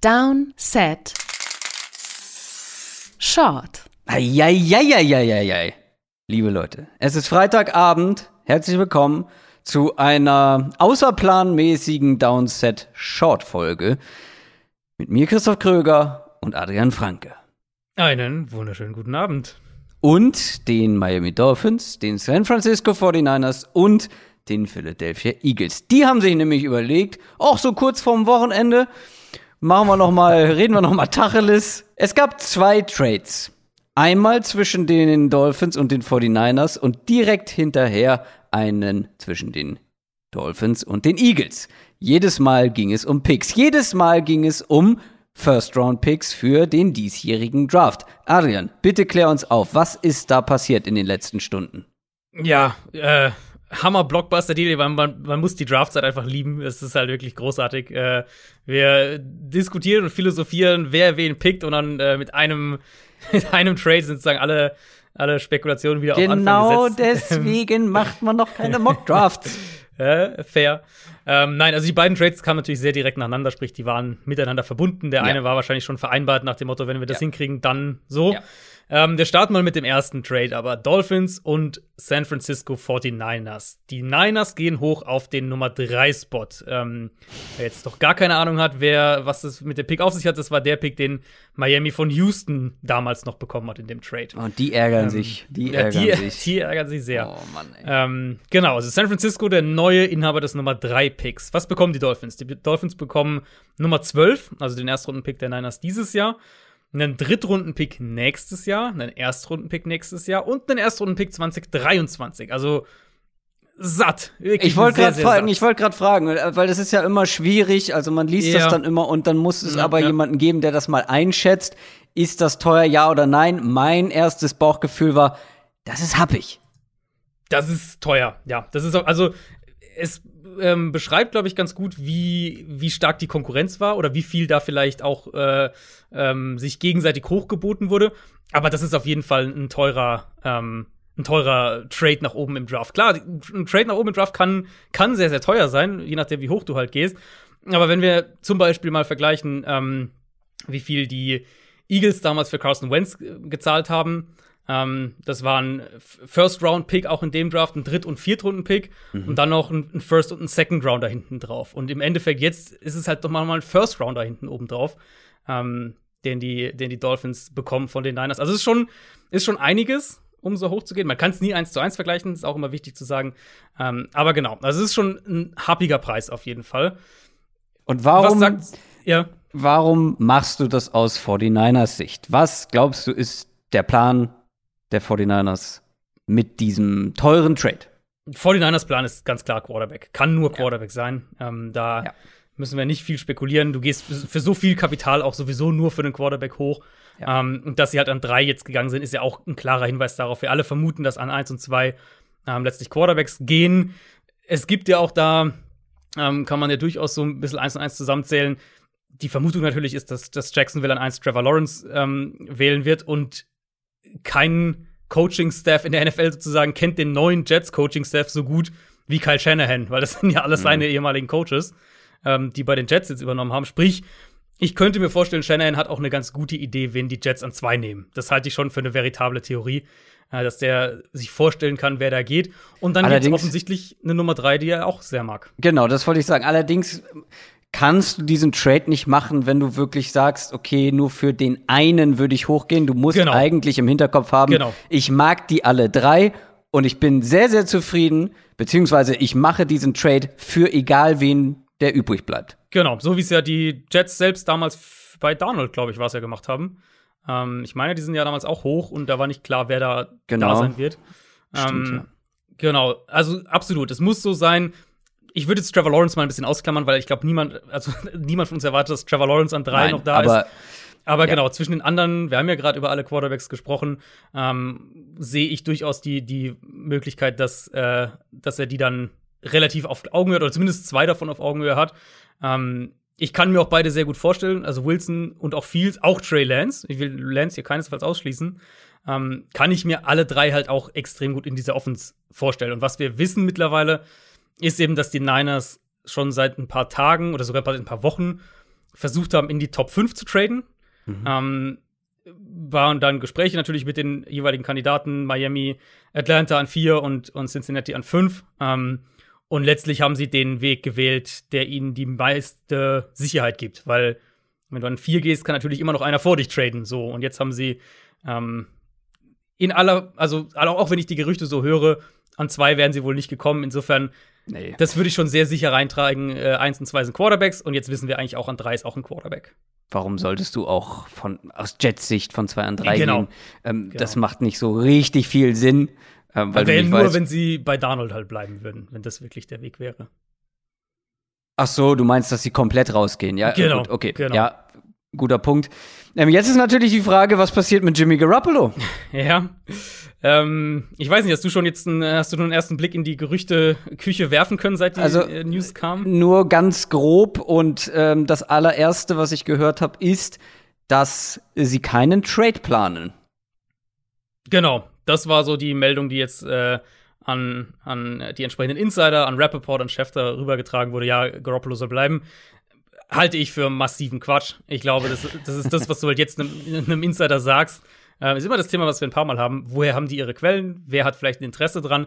Down, Set, Short. Eieieiei. Liebe Leute, es ist Freitagabend. Herzlich willkommen zu einer außerplanmäßigen Downset Short Folge mit mir Christoph Kröger und Adrian Franke. Einen wunderschönen guten Abend. Und den Miami Dolphins, den San Francisco 49ers und den Philadelphia Eagles. Die haben sich nämlich überlegt, auch so kurz vorm Wochenende, machen wir noch mal, reden wir noch mal Tacheles. Es gab zwei Trades. Einmal zwischen den Dolphins und den 49ers und direkt hinterher einen zwischen den Dolphins und den Eagles. Jedes Mal ging es um Picks. Jedes Mal ging es um First-Round-Picks für den diesjährigen Draft. Adrian, bitte klär uns auf, was ist da passiert in den letzten Stunden? Ja, äh, Hammer Blockbuster Deal, man, man, man muss die Draftzeit einfach lieben. Es ist halt wirklich großartig. Äh, wir diskutieren und philosophieren, wer wen pickt und dann äh, mit einem mit einem Trade sind sozusagen alle alle Spekulationen wieder genau auf Anfang gesetzt. Genau deswegen macht man noch keine Mock Drafts. äh, fair. Ähm, nein, also die beiden Trades kamen natürlich sehr direkt nacheinander, sprich, die waren miteinander verbunden. Der ja. eine war wahrscheinlich schon vereinbart nach dem Motto, wenn wir das ja. hinkriegen, dann so. Ja. Ähm, wir starten mal mit dem ersten Trade, aber Dolphins und San Francisco 49ers. Die Niners gehen hoch auf den Nummer 3 Spot. Ähm, wer jetzt doch gar keine Ahnung hat, wer, was es mit dem Pick auf sich hat, das war der Pick, den Miami von Houston damals noch bekommen hat in dem Trade. Und die ärgern ähm, sich. Die ärgern ja, die, sich. Die ärgern sich sehr. Oh Mann, ey. Ähm, genau, also San Francisco, der neue Inhaber des Nummer 3 Picks. Was bekommen die Dolphins? Die Dolphins bekommen Nummer 12, also den Erstrunden-Pick der Niners dieses Jahr einen Drittrunden-Pick nächstes Jahr, einen Erstrunden-Pick nächstes Jahr und einen Erstrunden-Pick 2023. Also satt. ich wollte gerade fragen, ich wollte gerade fragen, weil das ist ja immer schwierig. Also man liest ja. das dann immer und dann muss es ja, aber ja. jemanden geben, der das mal einschätzt. Ist das teuer, ja oder nein? Mein erstes Bauchgefühl war, das ist happig. Das ist teuer, ja. Das ist auch, also es ähm, beschreibt, glaube ich, ganz gut, wie, wie stark die Konkurrenz war oder wie viel da vielleicht auch äh, ähm, sich gegenseitig hochgeboten wurde. Aber das ist auf jeden Fall ein teurer, ähm, ein teurer Trade nach oben im Draft. Klar, ein Trade nach oben im Draft kann, kann sehr, sehr teuer sein, je nachdem, wie hoch du halt gehst. Aber wenn wir zum Beispiel mal vergleichen, ähm, wie viel die Eagles damals für Carson Wentz gezahlt haben, ähm, das war ein First-Round-Pick auch in dem Draft, ein Dritt- und Viertrunden-Pick mhm. und dann noch ein, First- und ein Second-Rounder hinten drauf. Und im Endeffekt jetzt ist es halt doch mal ein First-Rounder hinten oben drauf, ähm, den, die, den die Dolphins bekommen von den Niners. Also es ist schon, ist schon einiges, um so hoch zu gehen. Man kann es nie eins zu eins vergleichen, ist auch immer wichtig zu sagen. Ähm, aber genau, also es ist schon ein happiger Preis auf jeden Fall. Und warum, sagt, ja. warum machst du das aus 49ers Sicht? Was glaubst du ist der Plan der 49ers mit diesem teuren Trade? 49ers Plan ist ganz klar Quarterback. Kann nur Quarterback ja. sein. Ähm, da ja. müssen wir nicht viel spekulieren. Du gehst für so viel Kapital auch sowieso nur für den Quarterback hoch. Ja. Ähm, und dass sie halt an drei jetzt gegangen sind, ist ja auch ein klarer Hinweis darauf. Wir alle vermuten, dass an eins und zwei ähm, letztlich Quarterbacks gehen. Es gibt ja auch da, ähm, kann man ja durchaus so ein bisschen eins und eins zusammenzählen. Die Vermutung natürlich ist, dass, dass Jacksonville an eins Trevor Lawrence ähm, wählen wird und kein Coaching-Staff in der NFL sozusagen kennt den neuen Jets-Coaching-Staff so gut wie Kyle Shanahan, weil das sind ja alles mhm. seine ehemaligen Coaches, ähm, die bei den Jets jetzt übernommen haben. Sprich, ich könnte mir vorstellen, Shanahan hat auch eine ganz gute Idee, wen die Jets an zwei nehmen. Das halte ich schon für eine veritable Theorie, äh, dass der sich vorstellen kann, wer da geht. Und dann gibt es offensichtlich eine Nummer drei, die er auch sehr mag. Genau, das wollte ich sagen. Allerdings kannst du diesen Trade nicht machen, wenn du wirklich sagst, okay, nur für den einen würde ich hochgehen. Du musst genau. eigentlich im Hinterkopf haben, genau. ich mag die alle drei und ich bin sehr, sehr zufrieden, beziehungsweise ich mache diesen Trade für egal wen, der übrig bleibt. Genau, so wie es ja die Jets selbst damals bei Donald, glaube ich, war es ja gemacht haben. Ähm, ich meine, die sind ja damals auch hoch und da war nicht klar, wer da genau. da sein wird. Stimmt, ähm, ja. Genau, also absolut. Es muss so sein, ich würde jetzt Trevor Lawrence mal ein bisschen ausklammern, weil ich glaube, niemand, also niemand von uns erwartet, dass Trevor Lawrence an drei Nein, noch da aber, ist. Aber ja. genau, zwischen den anderen, wir haben ja gerade über alle Quarterbacks gesprochen, ähm, sehe ich durchaus die, die Möglichkeit, dass, äh, dass er die dann relativ auf Augenhöhe hat, oder zumindest zwei davon auf Augenhöhe hat. Ähm, ich kann mir auch beide sehr gut vorstellen, also Wilson und auch Fields, auch Trey Lance, ich will Lance hier keinesfalls ausschließen, ähm, kann ich mir alle drei halt auch extrem gut in dieser Offense vorstellen. Und was wir wissen mittlerweile, ist eben, dass die Niners schon seit ein paar Tagen oder sogar ein paar Wochen versucht haben, in die Top 5 zu traden. Mhm. Ähm, waren dann Gespräche natürlich mit den jeweiligen Kandidaten, Miami, Atlanta an 4 und, und Cincinnati an 5. Ähm, und letztlich haben sie den Weg gewählt, der ihnen die meiste Sicherheit gibt, weil wenn du an 4 gehst, kann natürlich immer noch einer vor dich traden. So, und jetzt haben sie ähm, in aller, also auch wenn ich die Gerüchte so höre, an 2 wären sie wohl nicht gekommen. Insofern Nee. Das würde ich schon sehr sicher reintragen. Äh, eins und zwei sind Quarterbacks und jetzt wissen wir eigentlich auch, an drei ist auch ein Quarterback. Warum solltest du auch von, aus Jets Sicht von zwei an drei genau. gehen? Ähm, genau. Das macht nicht so richtig viel Sinn. Ähm, weil wäre nur, weißt, wenn sie bei Darnold halt bleiben würden, wenn das wirklich der Weg wäre. Ach so, du meinst, dass sie komplett rausgehen, ja? Genau. Gut, okay, genau. ja, guter Punkt. Ähm, jetzt ist natürlich die Frage, was passiert mit Jimmy Garoppolo? ja. Ähm, ich weiß nicht, hast du schon jetzt einen, hast du einen ersten Blick in die Gerüchte-Küche werfen können, seit die also, äh, News kam? Nur ganz grob und ähm, das allererste, was ich gehört habe, ist, dass sie keinen Trade planen. Genau, das war so die Meldung, die jetzt äh, an, an die entsprechenden Insider, an Rappaport, an Schefter rübergetragen wurde. Ja, Garoppolo soll bleiben halte ich für massiven Quatsch. Ich glaube, das, das ist das, was du halt jetzt einem, einem Insider sagst. Äh, ist immer das Thema, was wir ein paar Mal haben. Woher haben die ihre Quellen? Wer hat vielleicht ein Interesse dran?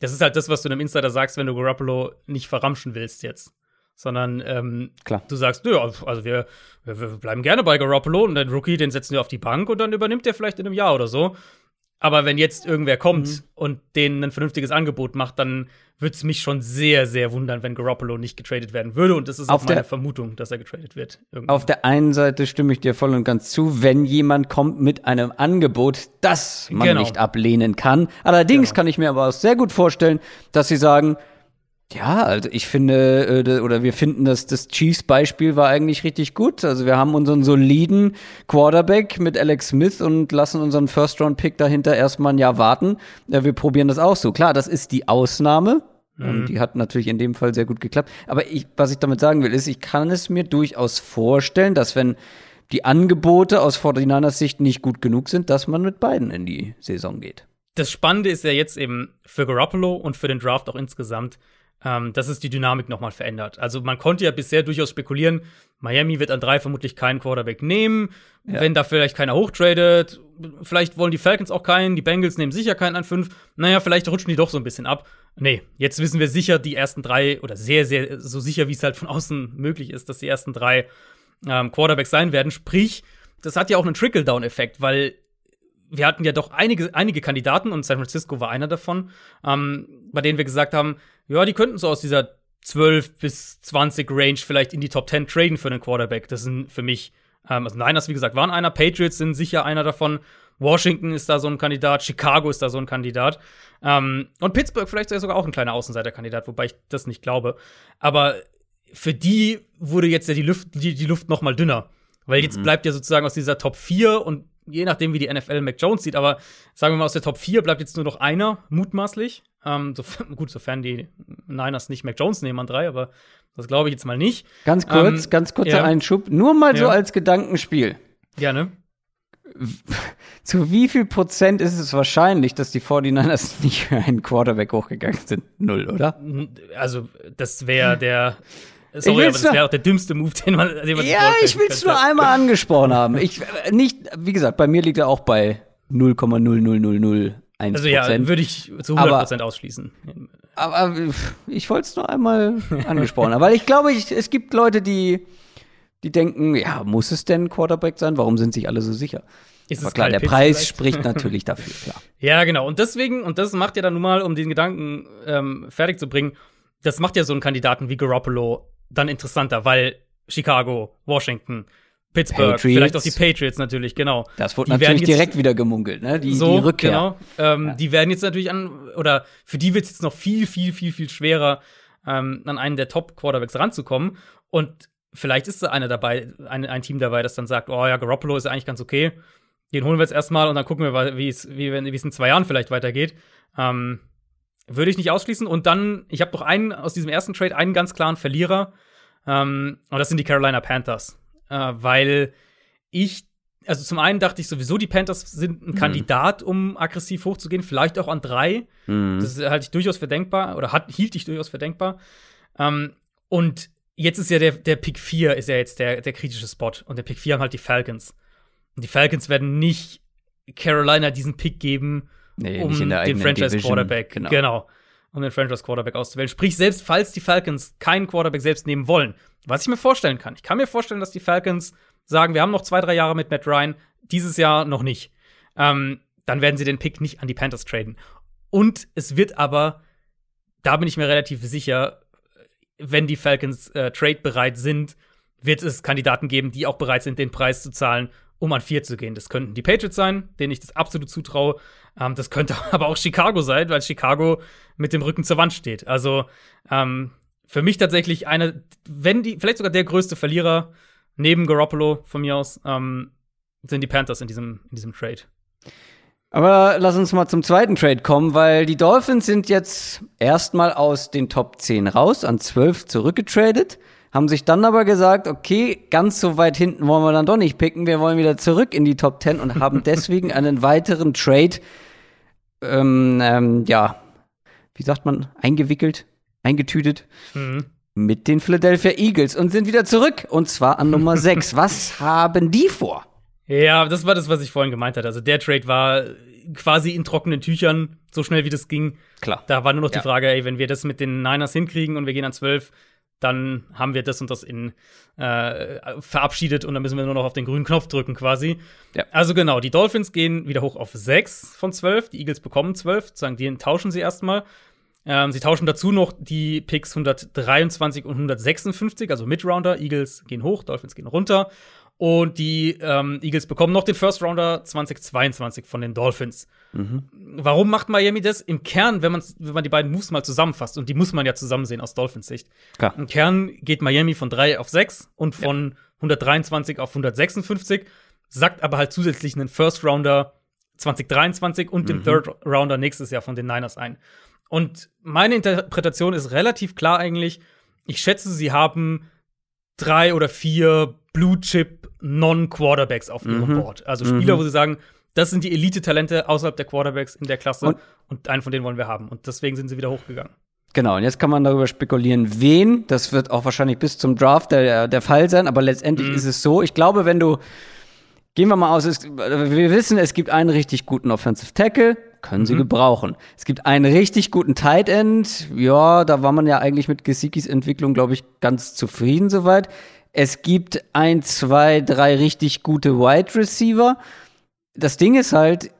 Das ist halt das, was du einem Insider sagst, wenn du Garoppolo nicht verramschen willst jetzt. Sondern ähm, Klar. du sagst, ja, also wir, wir, wir bleiben gerne bei Garoppolo und den Rookie, den setzen wir auf die Bank und dann übernimmt der vielleicht in einem Jahr oder so. Aber wenn jetzt irgendwer kommt mhm. und denen ein vernünftiges Angebot macht, dann würde es mich schon sehr, sehr wundern, wenn Garoppolo nicht getradet werden würde. Und das ist auf auch meine Vermutung, dass er getradet wird. Irgendwann. Auf der einen Seite stimme ich dir voll und ganz zu, wenn jemand kommt mit einem Angebot, das man genau. nicht ablehnen kann. Allerdings genau. kann ich mir aber auch sehr gut vorstellen, dass sie sagen, ja, also ich finde, äh, oder wir finden, dass das Chiefs-Beispiel war eigentlich richtig gut. Also wir haben unseren soliden Quarterback mit Alex Smith und lassen unseren First-Round-Pick dahinter erstmal ein Jahr warten. Ja, wir probieren das auch so. Klar, das ist die Ausnahme. Mhm. Und die hat natürlich in dem Fall sehr gut geklappt. Aber ich, was ich damit sagen will, ist, ich kann es mir durchaus vorstellen, dass wenn die Angebote aus 49ers Sicht nicht gut genug sind, dass man mit beiden in die Saison geht. Das Spannende ist ja jetzt eben für Garoppolo und für den Draft auch insgesamt, ähm, dass es die Dynamik nochmal verändert. Also man konnte ja bisher durchaus spekulieren, Miami wird an drei vermutlich keinen Quarterback nehmen, ja. wenn da vielleicht keiner hochtradet. Vielleicht wollen die Falcons auch keinen, die Bengals nehmen sicher keinen an fünf. Naja, vielleicht rutschen die doch so ein bisschen ab. Nee, jetzt wissen wir sicher, die ersten drei, oder sehr, sehr, so sicher, wie es halt von außen möglich ist, dass die ersten drei ähm, Quarterbacks sein werden. Sprich, das hat ja auch einen Trickle-Down-Effekt, weil wir hatten ja doch einige, einige Kandidaten und San Francisco war einer davon, ähm, bei denen wir gesagt haben, ja, die könnten so aus dieser 12 bis 20 Range vielleicht in die Top 10 traden für einen Quarterback. Das sind für mich, ähm, also Niners, wie gesagt, waren einer, Patriots sind sicher einer davon. Washington ist da so ein Kandidat, Chicago ist da so ein Kandidat. Ähm, und Pittsburgh vielleicht sogar auch ein kleiner Außenseiterkandidat, wobei ich das nicht glaube. Aber für die wurde jetzt ja die Luft, die, die Luft noch mal dünner. Weil jetzt mhm. bleibt ja sozusagen aus dieser Top 4 und je nachdem, wie die NFL Mac Jones sieht, aber sagen wir mal, aus der Top 4 bleibt jetzt nur noch einer, mutmaßlich. Ähm, so, gut, sofern die Niners nicht Mac Jones nehmen an drei, aber das glaube ich jetzt mal nicht. Ganz kurz, ähm, ganz kurzer ja. Einschub, nur mal ja. so als Gedankenspiel. Gerne. Zu wie viel Prozent ist es wahrscheinlich, dass die 49ers nicht für einen Quarterback hochgegangen sind? Null, oder? Also, das wäre der Sorry, aber das wäre auch der dümmste Move, den man, den man Ja, ich will es nur einmal angesprochen haben. Ich, äh, nicht, wie gesagt, bei mir liegt er auch bei 0,00001% Also ja, würde ich zu 100 Prozent ausschließen. Aber ich wollte es nur einmal angesprochen haben, weil ich glaube, ich, es gibt Leute, die, die denken, ja, muss es denn Quarterback sein? Warum sind sich alle so sicher? Ist Aber klar, der Preis vielleicht? spricht natürlich dafür, klar. Ja, genau. Und deswegen, und das macht ja dann nun mal, um den Gedanken ähm, fertig zu bringen, das macht ja so einen Kandidaten wie Garoppolo dann interessanter, weil Chicago, Washington, Pittsburgh, Patriots. vielleicht auch die Patriots natürlich, genau. Das wurde die natürlich direkt wieder gemunkelt, ne? Die, so, die Rückkehr. Genau. Ähm, ja. Die werden jetzt natürlich an, oder für die wird es jetzt noch viel, viel, viel, viel schwerer, ähm, an einen der Top-Quarterbacks ranzukommen. Und vielleicht ist da einer dabei, ein, ein Team dabei, das dann sagt, oh ja, Garoppolo ist eigentlich ganz okay. Den holen wir jetzt erstmal und dann gucken wir, wie es wie in zwei Jahren vielleicht weitergeht. Ähm, würde ich nicht ausschließen. Und dann, ich habe doch einen aus diesem ersten Trade, einen ganz klaren Verlierer. Ähm, und das sind die Carolina Panthers. Äh, weil ich, also zum einen dachte ich sowieso, die Panthers sind ein mhm. Kandidat, um aggressiv hochzugehen, vielleicht auch an drei. Mhm. Das halte ich durchaus für denkbar oder hat, hielt ich durchaus für denkbar. Ähm, und jetzt ist ja der, der Pick 4 ist ja jetzt der, der kritische Spot. Und der Pick 4 haben halt die Falcons. Und die Falcons werden nicht Carolina diesen Pick geben, Nee, um den Franchise Division. Quarterback, Genau. genau. um den Franchise Quarterback auszuwählen. Sprich, selbst falls die Falcons keinen Quarterback selbst nehmen wollen, was ich mir vorstellen kann. Ich kann mir vorstellen, dass die Falcons sagen, wir haben noch zwei, drei Jahre mit Matt Ryan, dieses Jahr noch nicht. Ähm, dann werden sie den Pick nicht an die Panthers traden. Und es wird aber, da bin ich mir relativ sicher, wenn die Falcons äh, trade-bereit sind, wird es Kandidaten geben, die auch bereit sind, den Preis zu zahlen, um an vier zu gehen. Das könnten die Patriots sein, denen ich das absolut zutraue. Ähm, das könnte aber auch Chicago sein, weil Chicago mit dem Rücken zur Wand steht. Also ähm, für mich tatsächlich eine, wenn die, vielleicht sogar der größte Verlierer neben Garoppolo von mir aus, ähm, sind die Panthers in diesem, in diesem Trade. Aber lass uns mal zum zweiten Trade kommen, weil die Dolphins sind jetzt erstmal aus den Top 10 raus, an 12 zurückgetradet, haben sich dann aber gesagt, okay, ganz so weit hinten wollen wir dann doch nicht picken, wir wollen wieder zurück in die Top 10 und haben deswegen einen weiteren Trade, ähm, ähm, ja, wie sagt man, eingewickelt, eingetütet Mhm. mit den Philadelphia Eagles und sind wieder zurück und zwar an Nummer 6. Was haben die vor? Ja, das war das, was ich vorhin gemeint hatte. Also der Trade war quasi in trockenen Tüchern, so schnell wie das ging. Klar. Da war nur noch Ja. die Frage, ey, wenn wir das mit den Niners hinkriegen und wir gehen an 12, dann haben wir das und das in äh, verabschiedet und dann müssen wir nur noch auf den grünen Knopf drücken quasi. Ja. Also genau, die Dolphins gehen wieder hoch auf 6 von 12, die Eagles bekommen 12, sozusagen die tauschen sie erstmal. Ähm, sie tauschen dazu noch die Picks 123 und 156, also Midrounder. Eagles gehen hoch, Dolphins gehen runter. Und die ähm, Eagles bekommen noch den First Rounder 2022 von den Dolphins. Warum macht Miami das? Im Kern, wenn, wenn man die beiden Moves mal zusammenfasst, und die muss man ja zusammen sehen aus Dolphins Sicht. Klar. Im Kern geht Miami von 3 auf 6 und von 123 auf 156, sagt aber halt zusätzlich einen First Rounder 2023 und den Third Rounder nächstes Jahr von den Niners ein. Und meine Interpretation ist relativ klar eigentlich. Ich schätze, sie haben drei oder vier Blue Chip Non-Quarterbacks auf ihrem Board. Also Spieler, wo sie sagen, das sind die Elite-Talente außerhalb der Quarterbacks in der Klasse Und- und, einen von denen wollen wir haben. Und deswegen sind sie wieder hochgegangen. Genau, und jetzt kann man darüber spekulieren, wen. Das wird auch wahrscheinlich bis zum Draft der, der Fall sein, aber letztendlich ist es so. Ich glaube, wenn du, gehen wir mal aus, es, wir wissen, es gibt einen richtig guten Offensive Tackle, können sie gebrauchen. Es gibt einen richtig guten Tight End, ja, da war man ja eigentlich mit Gesikis Entwicklung, glaube ich, ganz zufrieden soweit. Es gibt ein, zwei, drei richtig gute Wide Receiver. Das Ding ist halt,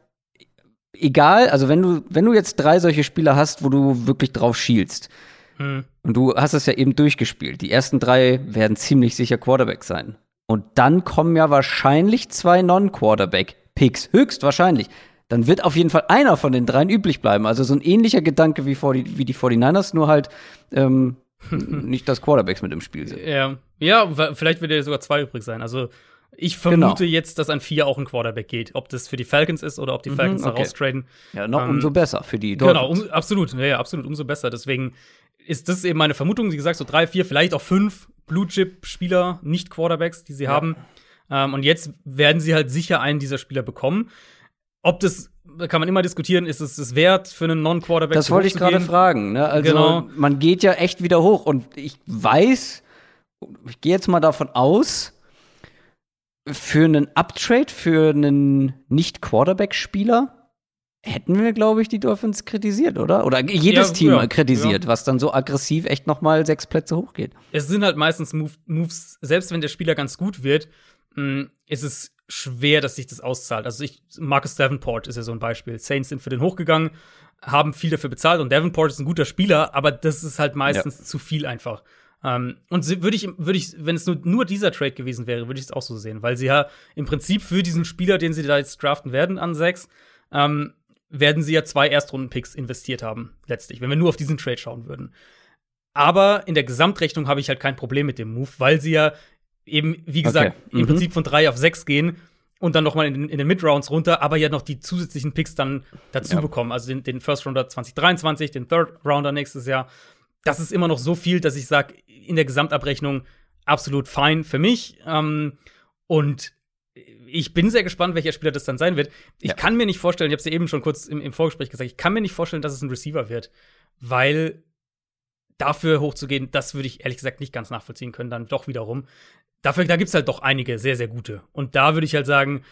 egal, also wenn du, wenn du jetzt drei solche Spieler hast, wo du wirklich drauf schielst, Mhm. und du hast es ja eben durchgespielt, die ersten drei werden ziemlich sicher Quarterback sein. Und dann kommen ja wahrscheinlich zwei Non-Quarterback-Picks, höchstwahrscheinlich. Dann wird auf jeden Fall einer von den dreien üblich bleiben. Also so ein ähnlicher Gedanke wie, vor die, wie die 49ers, nur halt ähm, nicht, dass Quarterbacks mit im Spiel sind. Ja, ja vielleicht wird ja sogar zwei übrig sein. Also ich Genau. vermute jetzt, dass an vier auch ein Quarterback geht. Ob das für die Falcons ist oder ob die Falcons da Mhm, okay. raustraden. Ja, noch Ähm, umso besser für die Genau, Dolphins. um, absolut. Ja, ja, absolut, umso besser. Deswegen ist das eben meine Vermutung. Wie gesagt, so drei, vier, vielleicht auch fünf Blue-Chip-Spieler, nicht Quarterbacks, die sie haben. Ähm, und jetzt werden sie halt sicher einen dieser Spieler bekommen. Ob das, da kann man immer diskutieren, ist es es wert für einen Non-Quarterback? Das wollte ich gerade fragen. Ne? Also Genau. man geht ja echt wieder hoch und ich weiß, ich gehe jetzt mal davon aus, für einen Uptrade, für einen Nicht-Quarterback-Spieler hätten wir, glaube ich, die Dolphins kritisiert, oder? Oder jedes Ja, Team ja, kritisiert, ja. was dann so aggressiv echt noch mal sechs Plätze hochgeht. es sind halt meistens Move, Moves, selbst wenn der Spieler ganz gut wird, mh, ist es schwer, dass sich das auszahlt. Also ich, Marcus Davenport ist ja so ein Beispiel. Saints sind für den hochgegangen, haben viel dafür bezahlt und Davenport ist ein guter Spieler, aber das ist halt meistens zu viel einfach. Ähm, und würde ich, würde ich, wenn es nur, nur dieser Trade gewesen wäre, würde ich es auch so sehen, weil sie ja im Prinzip für diesen Spieler, den sie da jetzt draften werden an sechs, ähm, werden sie ja zwei Erstrunden-Picks investiert haben, letztlich, wenn wir nur auf diesen Trade schauen würden. Aber in der Gesamtrechnung habe ich halt kein Problem mit dem Move, weil sie ja eben, wie gesagt, Okay. Mhm. im Prinzip von drei auf sechs gehen und dann noch mal in, den- in den Mid-Rounds runter, aber ja noch die zusätzlichen Picks dann dazu Ja. bekommen. Also den, den First Rounder 2023, den Third Rounder nächstes Jahr. Das ist immer noch so viel, dass ich sage, in der Gesamtabrechnung absolut fein für mich. Ähm, und ich bin sehr gespannt, welcher Spieler das dann sein wird. Ich Ja. kann mir nicht vorstellen, ich habe es ja eben schon kurz im, im Vorgespräch gesagt, ich kann mir nicht vorstellen, dass es ein Receiver wird, weil dafür hochzugehen, das würde ich ehrlich gesagt nicht ganz nachvollziehen können, dann doch wiederum. Dafür, da gibt es halt doch einige sehr, sehr gute. Und da würde ich halt sagen,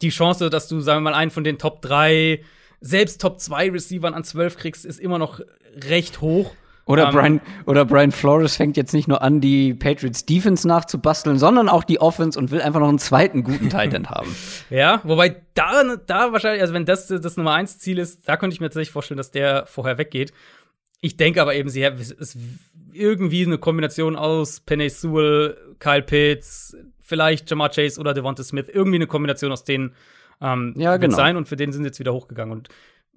die Chance, dass du, sagen wir mal, einen von den Top 3, selbst Top 2 Receivern an 12 kriegst, ist immer noch recht hoch. Oder, Ähm, Brian, oder Brian Flores fängt jetzt nicht nur an, die Patriots Defense nachzubasteln, sondern auch die Offense und will einfach noch einen zweiten guten Tight End haben. Ja, wobei da, da wahrscheinlich, also wenn das das Nummer 1 Ziel ist, da könnte ich mir tatsächlich vorstellen, dass der vorher weggeht. Ich denke aber eben, sie es ist irgendwie eine Kombination aus Penny Sewell, Kyle Pitts, vielleicht Jamar Chase oder Devonta Smith. Irgendwie eine Kombination aus denen ähm, Ja, wird genau. sein und für den sind sie jetzt wieder hochgegangen. Und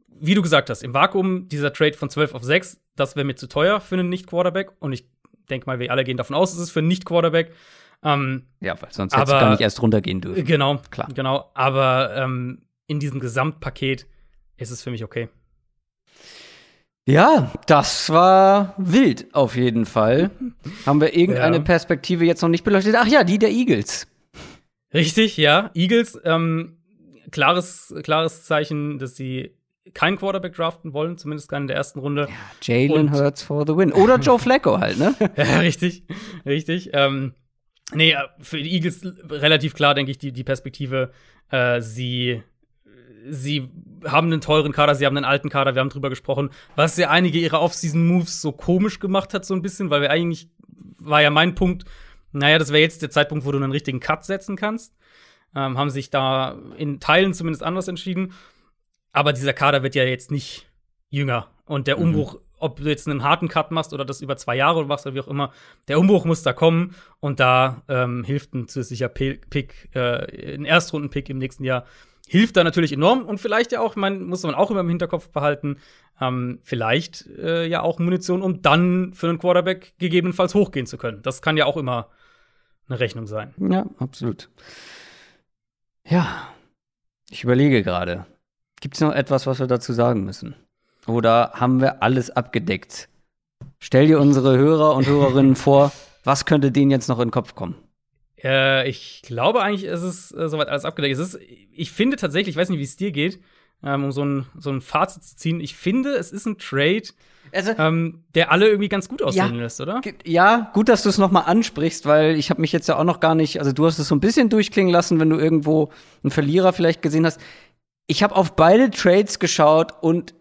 wie du gesagt hast, im Vakuum dieser Trade von 12 auf 6, das wäre mir zu teuer für einen Nicht-Quarterback. Und ich denke mal, wir alle gehen davon aus, es ist für einen Nicht-Quarterback. Ähm, Ja, weil sonst du Aber- gar nicht erst runtergehen dürfen. Genau, Klar. Genau, aber ähm, in diesem Gesamtpaket ist es für mich okay. Ja, das war wild auf jeden Fall. Haben wir irgendeine Ja. Perspektive jetzt noch nicht beleuchtet? Ach ja, die der Eagles. Richtig, ja. Eagles, ähm, klares, klares Zeichen, dass sie keinen Quarterback draften wollen, zumindest keinen in der ersten Runde. Jalen Und- Hurts for the win. Oder Joe Flacco halt, ne? Ja, richtig, richtig. Ähm, nee, äh, für die Eagles relativ klar, denke ich, die, die Perspektive. Äh, sie, sie haben einen teuren Kader, sie haben einen alten Kader, wir haben drüber gesprochen, was ja einige ihrer Off-Season-Moves so komisch gemacht hat, so ein bisschen, weil wir eigentlich, war ja mein Punkt, naja, das wäre jetzt der Zeitpunkt, wo du einen richtigen Cut setzen kannst. Ähm, haben sich da in Teilen zumindest anders entschieden. Aber dieser Kader wird ja jetzt nicht jünger. Und der Umbruch, ob du jetzt einen harten Cut machst oder das über zwei Jahre machst oder wie auch immer, der Umbruch muss da kommen. Und da ähm, hilft ein zusätzlicher Pi- Pick, äh, ein Erstrunden-Pick im nächsten Jahr, hilft da natürlich enorm. Und vielleicht ja auch, man muss man auch immer im Hinterkopf behalten, ähm, vielleicht äh, ja auch Munition, um dann für einen Quarterback gegebenenfalls hochgehen zu können. Das kann ja auch immer eine Rechnung sein. Ja, absolut. Ja, ich überlege gerade. Gibt es noch etwas, was wir dazu sagen müssen? Oder haben wir alles abgedeckt? Stell dir unsere Hörer und Hörerinnen vor, was könnte denen jetzt noch in den Kopf kommen? Äh, ich glaube eigentlich, ist es äh, soweit alles abgedeckt. Ist, ich finde tatsächlich, ich weiß nicht, wie es dir geht, ähm, um so ein, so ein Fazit zu ziehen. Ich finde, es ist ein Trade, Also, ähm, der alle irgendwie ganz gut aussehen Ja. lässt, oder? Ja, gut, dass du es nochmal ansprichst, weil ich habe mich jetzt ja auch noch gar nicht, also du hast es so ein bisschen durchklingen lassen, wenn du irgendwo einen Verlierer vielleicht gesehen hast. Ich habe auf beide Trades geschaut und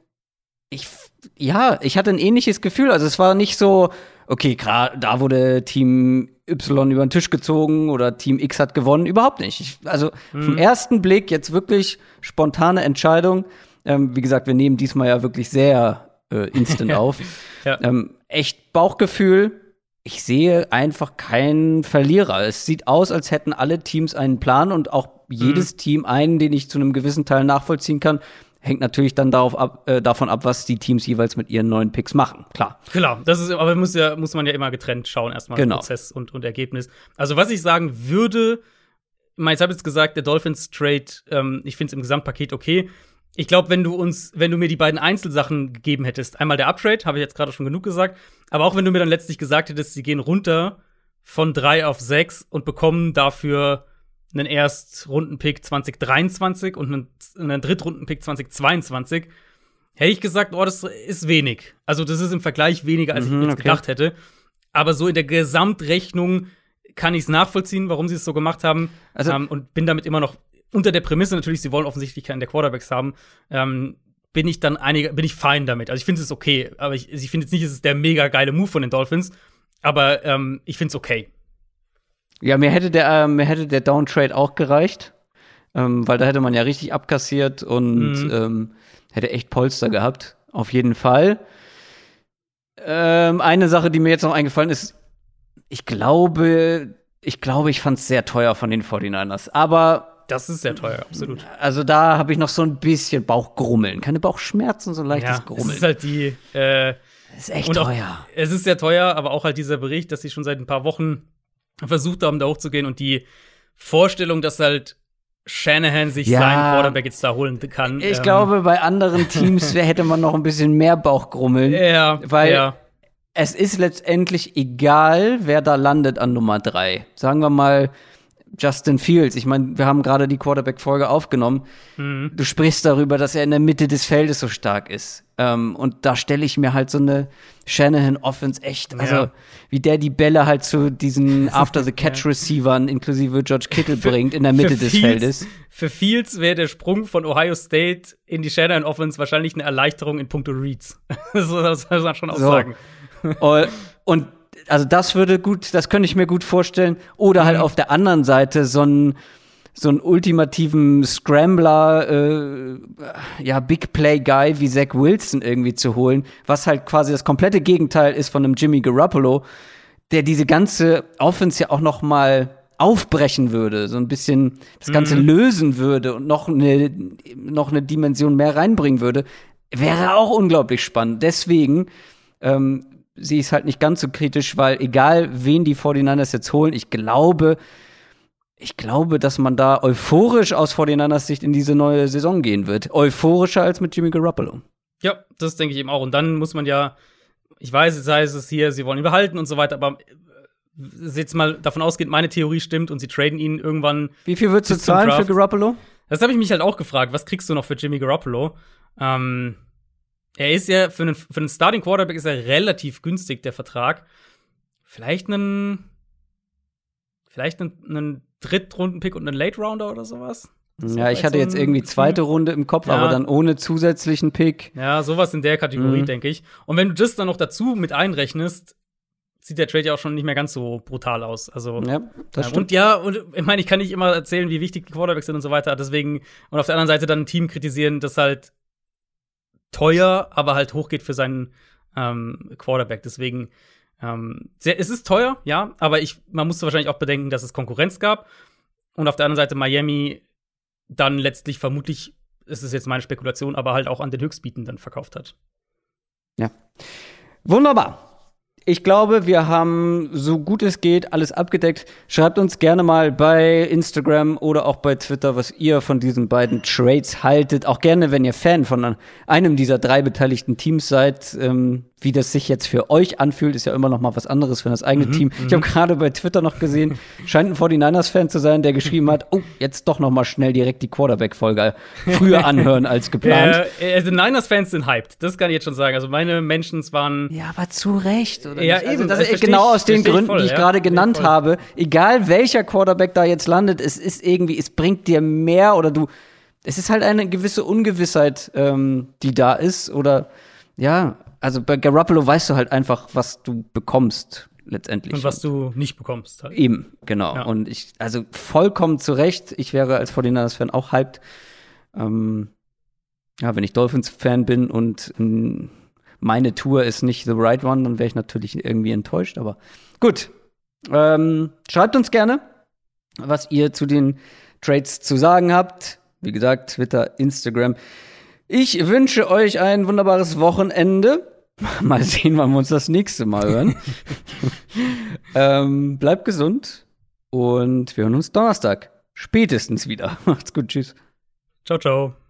ich, ja, ich hatte ein ähnliches Gefühl. Also es war nicht so, okay, gerade da wurde Team Y über den Tisch gezogen oder Team X hat gewonnen. Überhaupt nicht. Ich, also vom ersten Blick jetzt wirklich spontane Entscheidung. Ähm, wie gesagt, wir nehmen diesmal ja wirklich sehr äh, instant auf. Ja. Ähm, echt Bauchgefühl. Ich sehe einfach keinen Verlierer. Es sieht aus, als hätten alle Teams einen Plan und auch jedes Team einen, den ich zu einem gewissen Teil nachvollziehen kann. Hängt natürlich dann darauf ab, äh, davon ab, was die Teams jeweils mit ihren neuen Picks machen. Klar. Klar, das ist, aber muss, ja, muss man ja immer getrennt schauen, erstmal Genau. Prozess und, und Ergebnis. Also, was ich sagen würde, ich habe jetzt gesagt, der Dolphins Trade, ähm, ich finde es im Gesamtpaket okay. Ich glaube, wenn du uns, wenn du mir die beiden Einzelsachen gegeben hättest, einmal der Uptrade, habe ich jetzt gerade schon genug gesagt, aber auch wenn du mir dann letztlich gesagt hättest, sie gehen runter von drei auf sechs und bekommen dafür einen Erstrunden-Pick 2023 und einen, einen Drittrunden-Pick 2022, hätte ich gesagt, oh, das ist wenig. Also, das ist im Vergleich weniger, als ich Mhm, jetzt okay. gedacht hätte. Aber so in der Gesamtrechnung kann ich es nachvollziehen, warum sie es so gemacht haben. Also- ähm, und bin damit immer noch unter der Prämisse natürlich, sie wollen offensichtlich keinen der Quarterbacks haben. Ähm, bin ich dann einige, bin ich fein damit. Also ich finde es okay, aber ich, ich finde jetzt nicht, es ist der mega geile Move von den Dolphins. Aber ähm, ich finde es okay. Ja, mir hätte der, äh, mir hätte der Downtrade auch gereicht, ähm, weil da hätte man ja richtig abkassiert und Mhm. ähm, hätte echt Polster gehabt. Auf jeden Fall. Ähm, eine Sache, die mir jetzt noch eingefallen ist, ich glaube, ich glaube, ich fand es sehr teuer von den 49ers. Aber Das ist sehr teuer, absolut. also da habe ich noch so ein bisschen Bauchgrummeln. Keine Bauchschmerzen, so ein leichtes Ja, es Grummeln. ist halt die, äh, das ist echt auch- teuer. Es ist sehr teuer, aber auch halt dieser Bericht, dass sie schon seit ein paar Wochen versucht haben, da hochzugehen und die Vorstellung, dass halt Shanahan sich Ja. seinen Quarterback jetzt da holen kann. Ich ähm, glaube, bei anderen Teams hätte man noch ein bisschen mehr Bauchgrummeln. Ja, Weil- ja. es ist letztendlich egal, wer da landet an Nummer drei. Sagen wir mal Justin Fields. Ich meine, wir haben gerade die Quarterback-Folge aufgenommen. Mhm. Du sprichst darüber, dass er in der Mitte des Feldes so stark ist. Ähm, und da stelle ich mir halt so eine Shanahan Offense echt, also Ja. wie der die Bälle halt zu diesen After the Catch Receivern inklusive George Kittle bringt in der Mitte des Fields- Feldes. Für Fields wäre der Sprung von Ohio State in die Shanahan Offense wahrscheinlich eine Erleichterung in puncto Reads. so, das muss man schon auch So. sagen. Und, also das würde gut, das könnte ich mir gut vorstellen. Oder halt auf der anderen Seite so einen so einen ultimativen Scrambler, äh, ja, Big Play Guy wie Zach Wilson irgendwie zu holen, was halt quasi das komplette Gegenteil ist von einem Jimmy Garoppolo, der diese ganze Offense ja auch noch mal aufbrechen würde, so ein bisschen das Ganze lösen würde und noch eine, noch eine Dimension mehr reinbringen würde, wäre auch unglaublich spannend. Deswegen ähm, sehe ich es halt nicht ganz so kritisch, weil egal wen die 49ers jetzt holen, ich glaube, ich glaube, dass man da euphorisch aus 49ers Sicht in diese neue Saison gehen wird. Euphorischer als mit Jimmy Garoppolo. Ja, das denke ich eben auch. Und dann muss man ja, ich weiß, heißt es hier, sie wollen ihn behalten und so weiter, aber äh, jetzt mal davon ausgeht, meine Theorie stimmt und sie traden ihn irgendwann. Wie viel würdest du zahlen für. Garoppolo? Das habe ich mich halt auch gefragt. Was kriegst du noch für Jimmy Garoppolo? Ähm, er ist ja für einen, für einen Starting Quarterback ist er relativ günstig, der Vertrag. Vielleicht einen, vielleicht einen, einen Drittrunden-Pick und einen Late-Rounder oder sowas? Ja, ich hatte so jetzt irgendwie zweite Runde im Kopf, Ja. aber dann ohne zusätzlichen Pick. Ja, sowas in der Kategorie, Mhm. denke ich. Und wenn du das dann noch dazu mit einrechnest, sieht der Trade ja auch schon nicht mehr ganz so brutal aus. Also Ja, das ja, stimmt. und ja, und ich meine, ich kann nicht immer erzählen, wie wichtig die Quarterbacks sind und so weiter. Deswegen, und auf der anderen Seite dann ein Team kritisieren, das halt teuer, aber halt hochgeht für seinen ähm, Quarterback. Deswegen, ähm, sehr, es ist teuer, ja, aber ich, man musste wahrscheinlich auch bedenken, dass es Konkurrenz gab. Und auf der anderen Seite Miami dann letztlich vermutlich, es ist jetzt meine Spekulation, aber halt auch an den Höchstbietenden verkauft hat. Wunderbar. Ich glaube, wir haben so gut es geht alles abgedeckt. Schreibt uns gerne mal bei Instagram oder auch bei Twitter, was ihr von diesen beiden Trades haltet. Auch gerne, wenn ihr Fan von einem dieser drei beteiligten Teams seid. Ähm, wie das sich jetzt für euch anfühlt, ist ja immer noch mal was anderes für das eigene Team. Ich habe gerade bei Twitter noch gesehen, scheint ein 49ers-Fan zu sein, der geschrieben hat, oh, jetzt doch noch mal schnell direkt die Quarterback-Folge früher anhören als geplant. Äh, also Niners-Fans sind hyped, das kann ich jetzt schon sagen. Also meine Mentions waren Ja, aber zu Recht, oder? Ja, nicht? Also eben, das das genau ich- aus den Gründen, voll, die ich ja. gerade genannt voll. habe. Egal welcher Quarterback da jetzt landet, es ist irgendwie, es bringt dir mehr oder du. Es ist halt eine gewisse Ungewissheit, ähm, die da ist. Oder ja, also bei Garoppolo weißt du halt einfach, was du bekommst letztendlich. und was du nicht bekommst. Halt. Eben, genau. Ja. Und ich, also vollkommen zu Recht, ich wäre als 49ers-Fan auch hyped. Ähm, ja, wenn ich Dolphins-Fan bin und ähm, meine Tour ist nicht the right one, dann wäre ich natürlich irgendwie enttäuscht. Aber gut. Ähm, schreibt uns gerne, was ihr zu den Trades zu sagen habt. Wie gesagt, Twitter, Instagram. Ich wünsche euch ein wunderbares Wochenende. Mal sehen, wann wir uns das nächste Mal hören. ähm, bleibt gesund und wir hören uns Donnerstag. Spätestens wieder. Macht's gut, tschüss. Ciao, ciao.